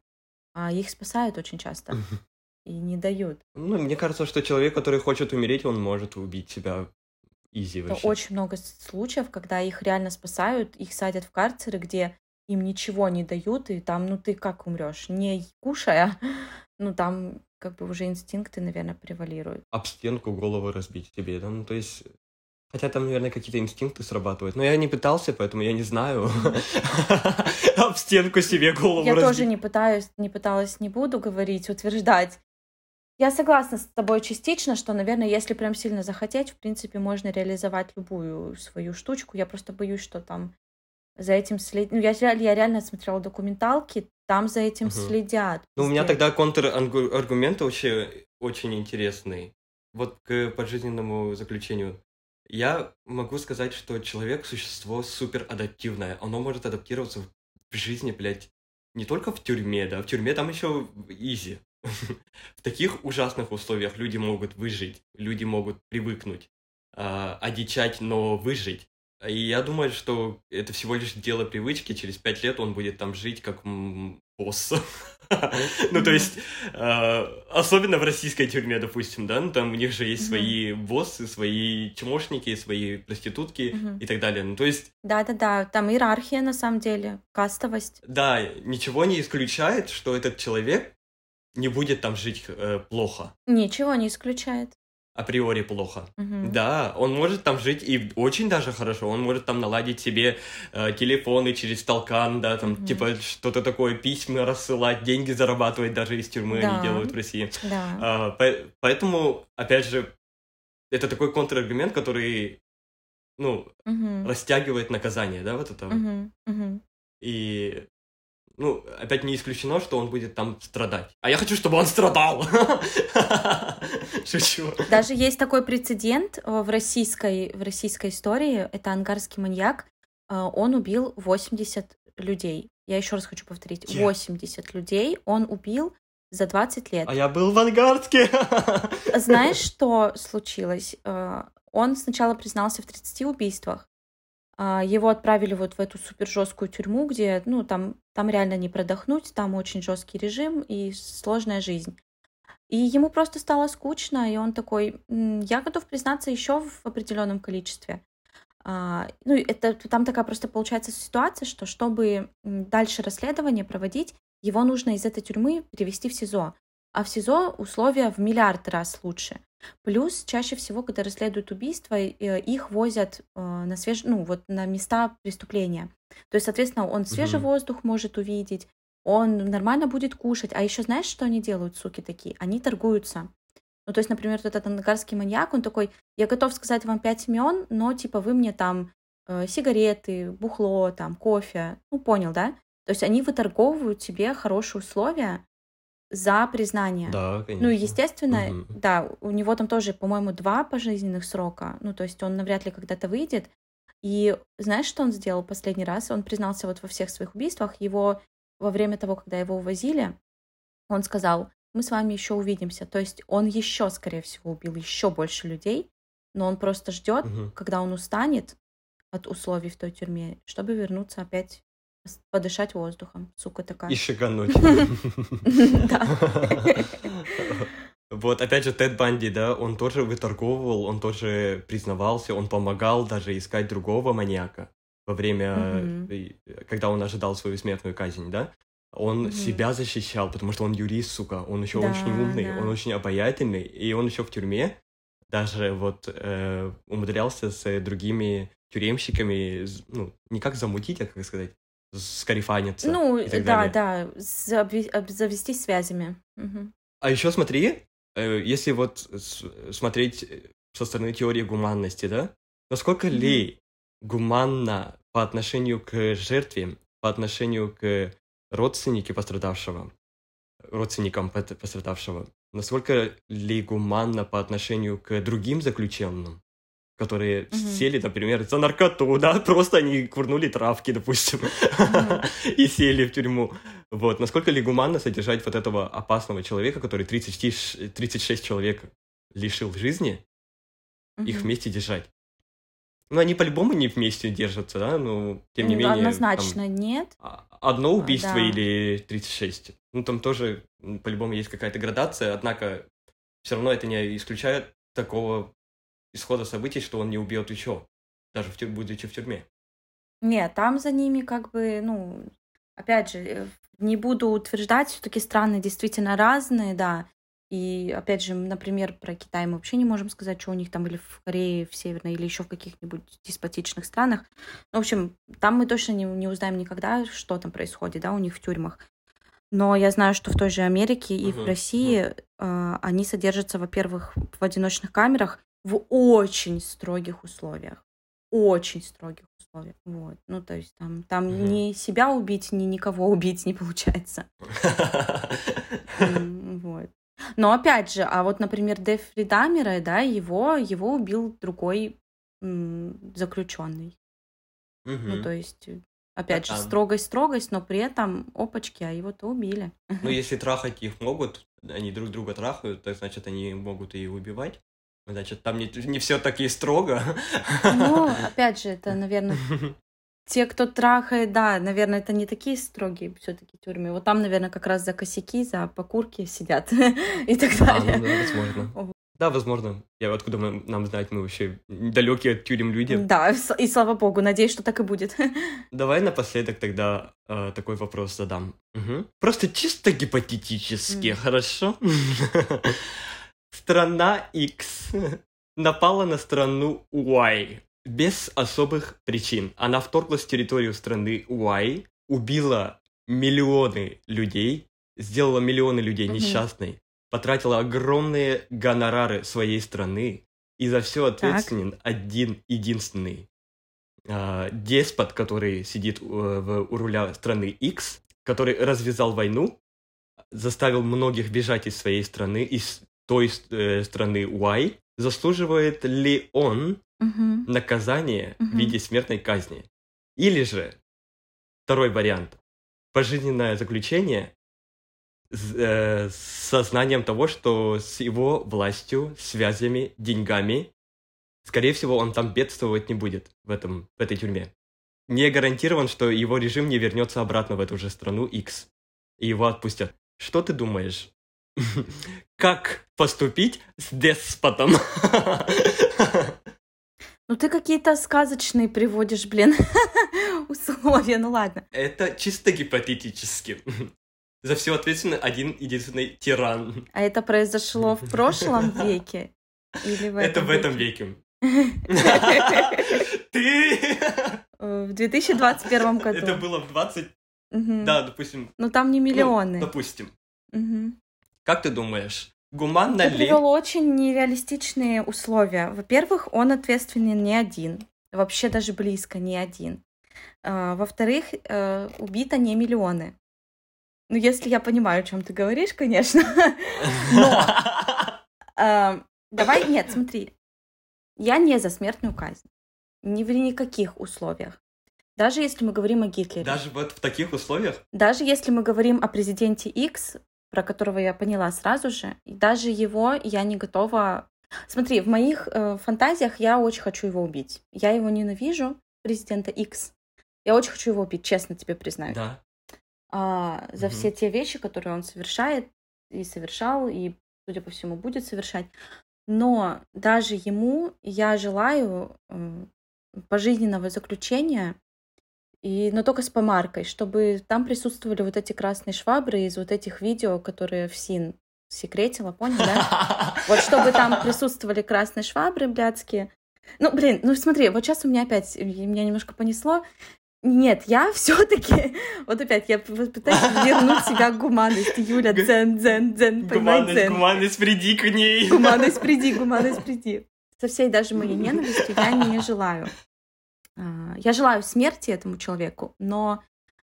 а их спасают очень часто. и не дают. Ну, мне кажется, что человек, который хочет умереть, он может убить себя изи вообще. очень много случаев, когда их реально спасают, их садят в карцеры, где им ничего не дают, и там, ну ты как умрешь? Не кушая, ну там как бы уже инстинкты, наверное, превалируют. Об стенку голову разбить тебе, да? Ну, то есть... Хотя там, наверное, какие-то инстинкты срабатывают. Но я не пытался, поэтому я не знаю. Об стенку себе голову Я тоже не пытаюсь, не пыталась, не буду говорить, утверждать. Я согласна с тобой частично, что, наверное, если прям сильно захотеть, в принципе, можно реализовать любую свою штучку. Я просто боюсь, что там за этим следят. Ну, я, я реально смотрела документалки, там за этим Мгм. следят. Ну, у меня тогда контраргумент вообще очень интересный. Вот к пожизненному заключению. Я могу сказать, что человек — существо супер адаптивное. Оно может адаптироваться в жизни, блядь, не только в тюрьме, да, в тюрьме там еще изи. В таких ужасных условиях люди могут выжить, люди могут привыкнуть, а, одичать, но выжить. И я думаю, что это всего лишь дело привычки. Через пять лет он будет там жить, как босс. Ну, то есть, э, особенно в российской тюрьме, допустим, да, ну, там у них же есть свои боссы, свои чмошники, свои проститутки и так далее. Ну, то есть, Да-да-да, там иерархия на самом деле, кастовость. да, ничего не исключает, что этот человек не будет там жить э, плохо, Ничего не исключает. априори плохо. Мгм. Да, он может там жить и очень даже хорошо. Он может там наладить себе э, телефоны через толкан, да, там Мгм. типа что-то такое, письма рассылать, деньги зарабатывать даже из тюрьмы Да. они делают в России. Да. А, по- поэтому, опять же, это такой контраргумент, который, ну, Мгм. растягивает наказание, да, вот это. Мгм. Мгм. И, ну, опять не исключено, что он будет там страдать. А я хочу, чтобы он страдал. Шучу. Даже есть такой прецедент э, в российской, в российской истории. Это ангарский маньяк. Э, Он убил 80 людей. Я еще раз хочу повторить. Я- 80 людей он убил за 20 лет. А я был в Ангарске. Знаешь, что случилось? Э, Он сначала признался в 30 убийствах. А, Его отправили вот в эту супер жесткую тюрьму, где, ну, там, там реально не продохнуть, там очень жесткий режим и сложная жизнь. И ему просто стало скучно, и он такой, «М, я готов признаться еще в определенном количестве. А, ну, это там такая просто получается ситуация, что чтобы дальше расследование проводить, его нужно из этой тюрьмы перевести в СИЗО. А в СИЗО условия в миллиард раз лучше. Плюс чаще всего, когда расследуют убийства, э, их возят э, на свеж... ну, вот на места преступления. То есть, соответственно, он свежий Мгм. воздух может увидеть, он нормально будет кушать. А еще знаешь, что они делают, суки такие? Они торгуются. Ну, то есть, например, вот этот ангарский маньяк, он такой, я готов сказать вам пять имен, но, типа, вы мне там э, сигареты, бухло, там, кофе. Ну, понял, да? То есть они выторговывают себе хорошие условия за признание. Да, конечно. Ну, естественно, Мгм. да, у него там тоже, по-моему, два пожизненных срока. Ну, то есть он навряд ли когда-то выйдет. И знаешь, что он сделал последний раз? Он признался вот во всех своих убийствах. Его во время того, когда его увозили, он сказал, мы с вами еще увидимся. То есть он еще, скорее всего, убил еще больше людей, но он просто ждет, Мгм. когда он устанет от условий в той тюрьме, чтобы вернуться опять подышать воздухом. Сука такая. И шигануть. Да. Вот, опять же, Тед Банди, да, он тоже выторговывал, он тоже признавался, он помогал даже искать другого маньяка во время, когда он ожидал свою смертную казнь, да. Он Мгм. себя защищал, потому что он юрист, сука, он еще Да, очень умный, да. он очень обаятельный, и он еще в тюрьме даже вот э, умудрялся с другими тюремщиками, ну, не как замутить, а как сказать, скарифаниться Ну, да, далее. да, обзавестись связями. Мгм. А еще смотри, э, если вот смотреть э, со стороны теории гуманности, да, насколько Мгм. ли гуманно по отношению к жертве, по отношению к родственнике пострадавшего, родственникам пострадавшего, насколько ли гуманно по отношению к другим заключенным, которые Мгм. сели, например, за наркоту, да, просто они курнули травки, допустим, Мгм. и сели в тюрьму. Вот, насколько ли гуманно содержать вот этого опасного человека, который 30, ш- 36 человек лишил жизни, их Мгм. вместе держать? Ну, они по-любому не вместе держатся, да, но тем не Ну, менее... там Однозначно нет. а- Одно убийство да. или 36. Ну, там тоже по-любому есть какая-то градация, однако все равно это не исключает такого исхода событий, что он не убьет еще, даже в тюр- будучи в тюрьме. Нет, там за ними как бы, ну, опять же, э, не буду утверждать, все-таки страны действительно разные, да. И опять же, например, про Китай мы вообще не можем сказать, что у них там или в Корее, в Северной, или еще в каких-нибудь деспотичных странах. Ну, в общем, там мы точно не, не узнаем никогда, что там происходит, да, у них в тюрьмах. Но я знаю, что в той же Америке и в Мгм, России э, они содержатся, во-первых, в одиночных камерах в очень строгих условиях. Очень строгих условиях. Вот. Ну, то есть там, там Мгм. ни себя убить, ни никого убить не получается. Вот. Но опять же, а вот, например, Дефри Дамера, да, его, его убил другой заключенный. Ну, то есть, э, опять же, там- строгость-строгость, но при этом опачки, а его-то убили. Ну, если трахать их могут, они друг друга трахают, так значит, они могут и убивать. Значит, там не, не все так и строго. Ну, опять же, это, наверное, те, кто трахает, да, наверное, это не такие строгие все-таки тюрьмы. Вот там, наверное, как раз за косяки, за покурки сидят и так А, ну далее. да, возможно. Да, возможно. Я откуда мы- нам знать, мы вообще далекие от тюрем люди. Да, и слава богу, надеюсь, что так и будет. Давай напоследок тогда э, такой вопрос задам. Мгм. Просто чисто гипотетически, М. хорошо? Страна X напала на страну Y без особых причин. Она вторглась в территорию страны Y, убила миллионы людей, сделала миллионы людей несчастной, потратила огромные гонорары своей страны, и за все ответственен один единственный а, деспот, который сидит э, в- у руля страны X, который развязал войну, заставил многих бежать из своей страны, из той э, страны Y, заслуживает ли он Мгм. наказание в Мгм. виде смертной казни? Или же, второй вариант, пожизненное заключение с, э, с сознанием того, что с его властью, связями, деньгами, скорее всего, он там бедствовать не будет в, этом, в этой тюрьме. Не гарантирован, что его режим не вернется обратно в эту же страну X, и его отпустят. Что ты думаешь? Как поступить с деспотом? Ну ты какие-то сказочные приводишь, блин, условия, ну ладно. Это чисто гипотетически. За все ответственный один единственный тиран. А это произошло в прошлом веке? Или в Это этом в этом веке? Ты... В 2021 году. Это было в 20... Мгм. Да, допустим. Ну там не ну, миллионы. Допустим. Как ты думаешь, гуманно Ты ли... привел очень нереалистичные условия. Во-первых, он ответственен не один. Вообще даже близко не один. А, Во-вторых, э, убито не миллионы. Ну, если я понимаю, о чем ты говоришь, конечно. Но А, Давай, нет, смотри. Я не за смертную казнь. Ни в никаких условиях. Даже если мы говорим о Гитлере. Даже вот в таких условиях? Даже если мы говорим о президенте X, про которого я поняла сразу же, и даже его я не готова... Смотри, в моих э, фантазиях я очень хочу его убить. Я его ненавижу, президента X. Я очень хочу его убить, честно тебе признаюсь. Да. А, за Мгм. все те вещи, которые он совершает и совершал, и, судя по всему, будет совершать. Но даже ему я желаю э, пожизненного заключения, и, но только с помаркой, чтобы там присутствовали вот эти красные швабры из вот этих видео, которые в СИН секретила, понял, да? Вот чтобы там присутствовали красные швабры блядские. Ну, блин, ну смотри, вот сейчас у меня опять, меня немножко понесло. Нет, я все-таки, вот опять, я пытаюсь вернуть себя к гуманности. Юля, дзен, дзен, дзен, поймай Гуманность, дзен. гуманность, приди к ней. Гуманность, приди, гуманность, приди. Со всей даже моей ненавистью я не желаю. А, Я желаю смерти этому человеку, но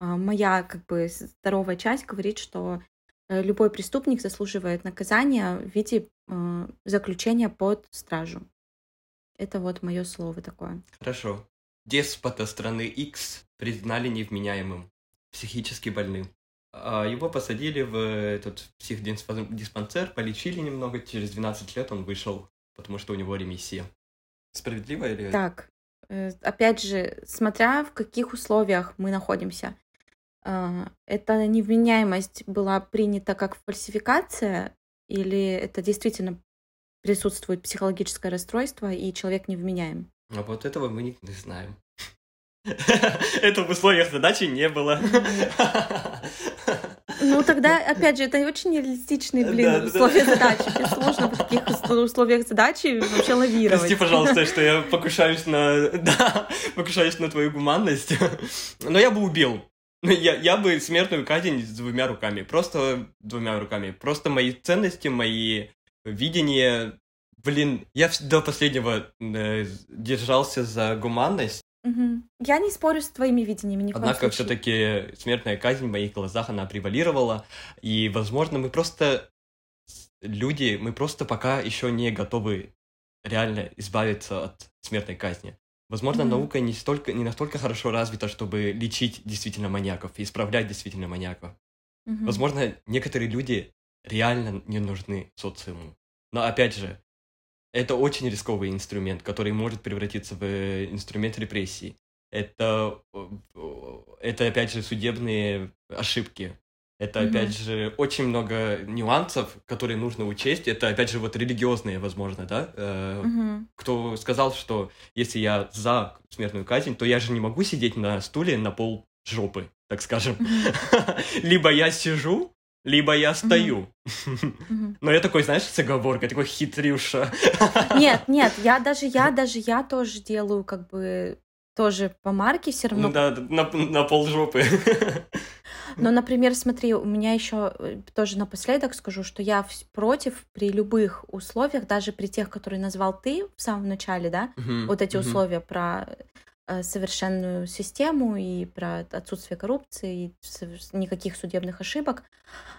а, моя как бы здоровая часть говорит, что э, любой преступник заслуживает наказания в виде э, заключения под стражу. Это вот мое слово такое. Хорошо. Деспота страны X признали невменяемым, психически больным. А Его посадили в этот психдиспансер, полечили немного, через 12 лет он вышел, потому что у него ремиссия. Справедливо или... Так, опять же, смотря в каких условиях мы находимся. А, Эта невменяемость была принята как фальсификация, или это действительно присутствует психологическое расстройство, и человек невменяем? А вот этого мы не, не знаем. Это в условиях задачи не было. Ну, тогда, опять же, это очень нереалистичные, блин, условия задачи. Сложно в таких ус- условиях задачи вообще лавировать. Прости, пожалуйста, что я покушаюсь на... Да, покушаюсь на твою гуманность. Но я бы убил. Я, я бы смертную казнь с двумя руками. Просто двумя руками. Просто мои ценности, мои видения... Блин, я до последнего э, держался за гуманность. Мгм. Я не спорю с твоими видениями, ни Однако все-таки смертная казнь в моих глазах, она превалировала. И, возможно, мы просто люди, мы просто пока еще не готовы реально избавиться от смертной казни. Возможно, Мгм. наука не, столько, не настолько хорошо развита, чтобы лечить действительно маньяков и исправлять действительно маньяков. Мгм. Возможно, некоторые люди реально не нужны социуму. Но опять же, это очень рисковый инструмент, который может превратиться в э, инструмент репрессий. это, э, это опять же судебные ошибки. Это, Мгм. опять же, очень много нюансов, которые нужно учесть. Это, опять же, вот религиозные, возможно, да? Э, Мгм. Кто сказал, что если я за смертную казнь, то я же не могу сидеть на стуле на пол жопы, так скажем. Мгм. Либо я сижу, либо я стою. Но я такой, знаешь, с оговоркой, такой хитрюша. Нет, нет, я даже я даже я тоже делаю как бы тоже по марке все равно. Ну да, на, на пол жопы. Но, например, смотри, у меня еще тоже напоследок скажу, что я против при любых условиях, даже при тех, которые назвал ты в самом начале, да, Мгм, вот эти мгм. условия про э, совершенную систему и про отсутствие коррупции, и никаких судебных ошибок.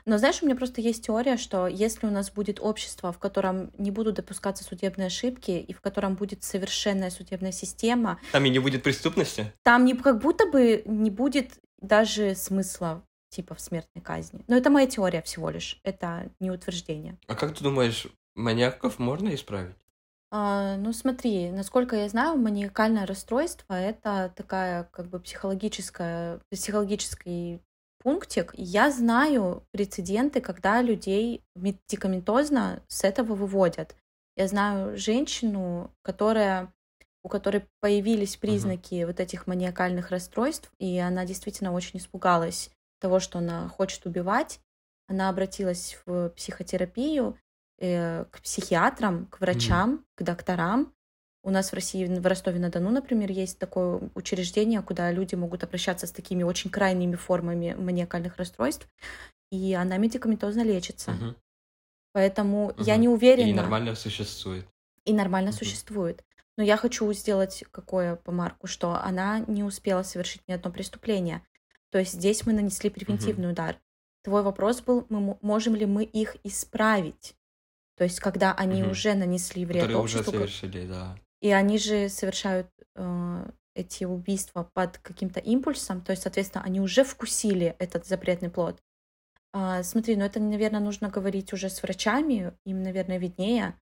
Но знаешь, у меня просто есть теория, что если у нас будет общество, в котором не будут допускаться судебные ошибки, и в котором будет совершенная судебная система, Там и не будет преступности? там не, как будто бы не будет даже смысла типа в смертной казни. Но это моя теория всего лишь, это не утверждение. А как ты думаешь, маньяков можно исправить? А, ну смотри, насколько я знаю, маниакальное расстройство это такая как бы психологическая, психологический пунктик. Я знаю прецеденты, когда людей медикаментозно с этого выводят. Я знаю женщину, которая у которой появились признаки вот этих маниакальных расстройств, и она действительно очень испугалась того, что она хочет убивать. Она обратилась в психотерапию, э, к психиатрам, к врачам, к докторам. У нас в России, в Ростове-на-Дону, например, есть такое учреждение, куда люди могут обращаться с такими очень крайними формами маниакальных расстройств, и она медикаментозно лечится. Мгм. Поэтому я Мгм. не уверена. И нормально существует. И нормально Мгм. существует. Но я хочу сделать какое помарку, что она не успела совершить ни одно преступление. То есть здесь мы нанесли превентивный удар. Твой вопрос был, мы, мо- можем ли мы их исправить? То есть когда они Мгм. уже нанесли вред Которые уже обществу, как- совершили, да. и они же совершают э, эти убийства под каким-то импульсом, то есть, соответственно, они уже вкусили этот запретный плод. А, смотри, ну это, наверное, нужно говорить уже с врачами, им, наверное, виднее.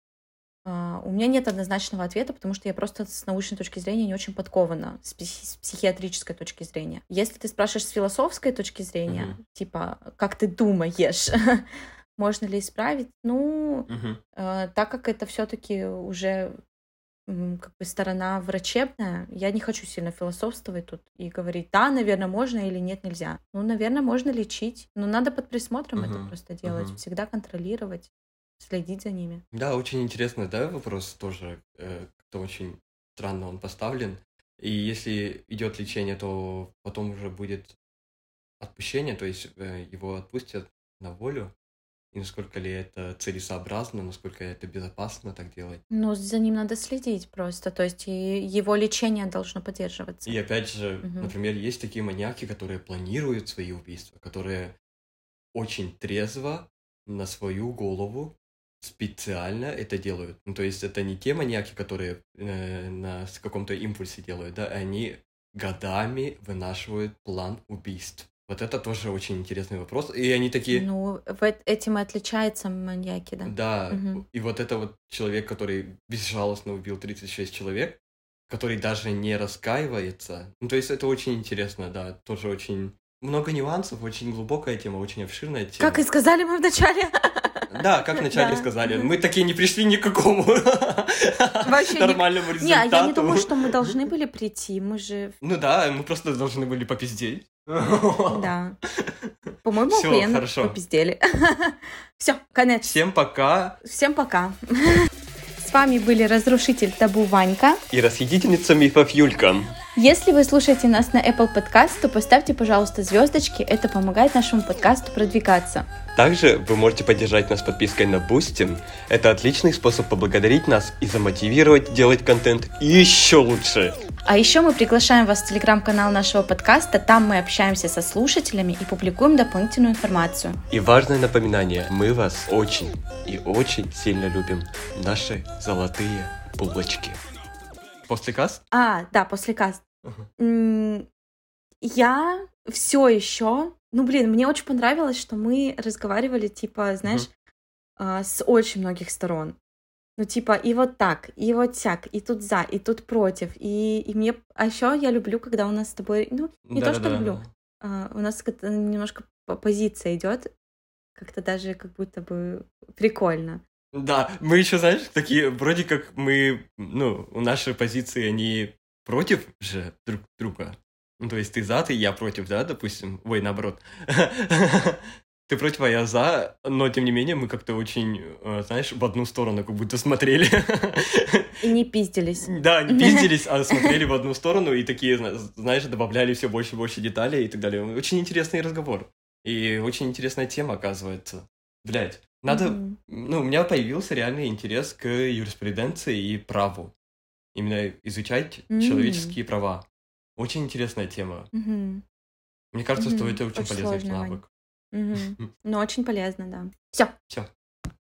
А, у меня нет однозначного ответа, потому что я просто с научной точки зрения не очень подкована, с, психи- с психиатрической точки зрения. Если ты спрашиваешь с философской точки зрения, Мгм. типа, как ты думаешь, можно ли исправить? Ну, Мгм. Э, так как это все-таки уже как бы сторона врачебная, я не хочу сильно философствовать тут и говорить, да, наверное, можно или нет, нельзя. Ну, наверное, можно лечить, но надо под присмотром это Мгм, просто делать, мгм. всегда контролировать, следить за ними. Да, очень интересный, да, вопрос тоже. э, Как-то очень странно он поставлен. И если идет лечение, то потом уже будет отпущение, то есть э, его отпустят на волю. И насколько ли это целесообразно, насколько это безопасно так делать. Но за ним надо следить просто, то есть его лечение должно поддерживаться. И опять же, Мгм. например, есть такие маньяки, которые планируют свои убийства, которые очень трезво на свою голову специально это делают. Ну, то есть это не те маньяки, которые э, на каком-то импульсе делают, да, они годами вынашивают план убийств. Вот это тоже очень интересный вопрос. И они такие, Ну, этим и отличаются маньяки, да. да, Мгм. и вот это вот человек, который безжалостно убил 36 человек, который даже не раскаивается. Ну, то есть это очень интересно, да, тоже очень много нюансов, очень глубокая тема, очень обширная тема. Как и сказали мы вначале. Да, как вначале Да. сказали, мы такие не пришли ни к какому Вообще нормальному Не, результату. я не думаю, что мы должны были прийти, мы же, Ну да, мы просто должны были попиздеть. да. По-моему, охуенно хорошо. попиздели. Все, конец. Всем пока. Всем пока. С вами были разрушитель табу Ванька. И расхитительница мифов Юлька. Если вы слушаете нас на Apple Podcast, то поставьте, пожалуйста, звездочки. Это помогает нашему подкасту продвигаться. Также вы можете поддержать нас подпиской на Boosty. Это отличный способ поблагодарить нас и замотивировать делать контент еще лучше. А еще мы приглашаем вас в телеграм-канал нашего подкаста. Там мы общаемся со слушателями и публикуем дополнительную информацию. И важное напоминание, мы вас очень и очень сильно любим. Наши золотые булочки. После касс? А, да, после каст. М, Я все еще, ну блин, мне очень понравилось, что мы разговаривали, типа, знаешь, а, с очень многих сторон. Ну, типа, и вот так, и вот сяк, и тут за, и тут против. И, и мне... А еще я люблю, когда у нас с тобой... Ну, не то, что Да-да-да. люблю. а, у нас немножко по- позиция идет, как-то даже как будто бы прикольно. Да, мы еще, знаешь, такие, вроде как мы, ну, у нашей позиции, они против же друг друга. Ну, то есть ты за, ты, я против, да, допустим? Ой, наоборот. Ты против, а я за, но тем не менее мы как-то очень, э, знаешь, в одну сторону как будто смотрели. И не пиздились. Да, не пиздились, а смотрели в одну сторону и такие, зна- знаешь, добавляли все больше и больше деталей и так далее. Очень интересный разговор. И очень интересная тема, оказывается. Блять, надо... Мгм. Ну, у меня появился реальный интерес к юриспруденции и праву. Именно изучать М. человеческие права. Очень интересная тема. Мгм. Мне кажется, что Мгм. это очень, Очень полезный навык. Мгм. Ну, очень полезно, да. Все. Все.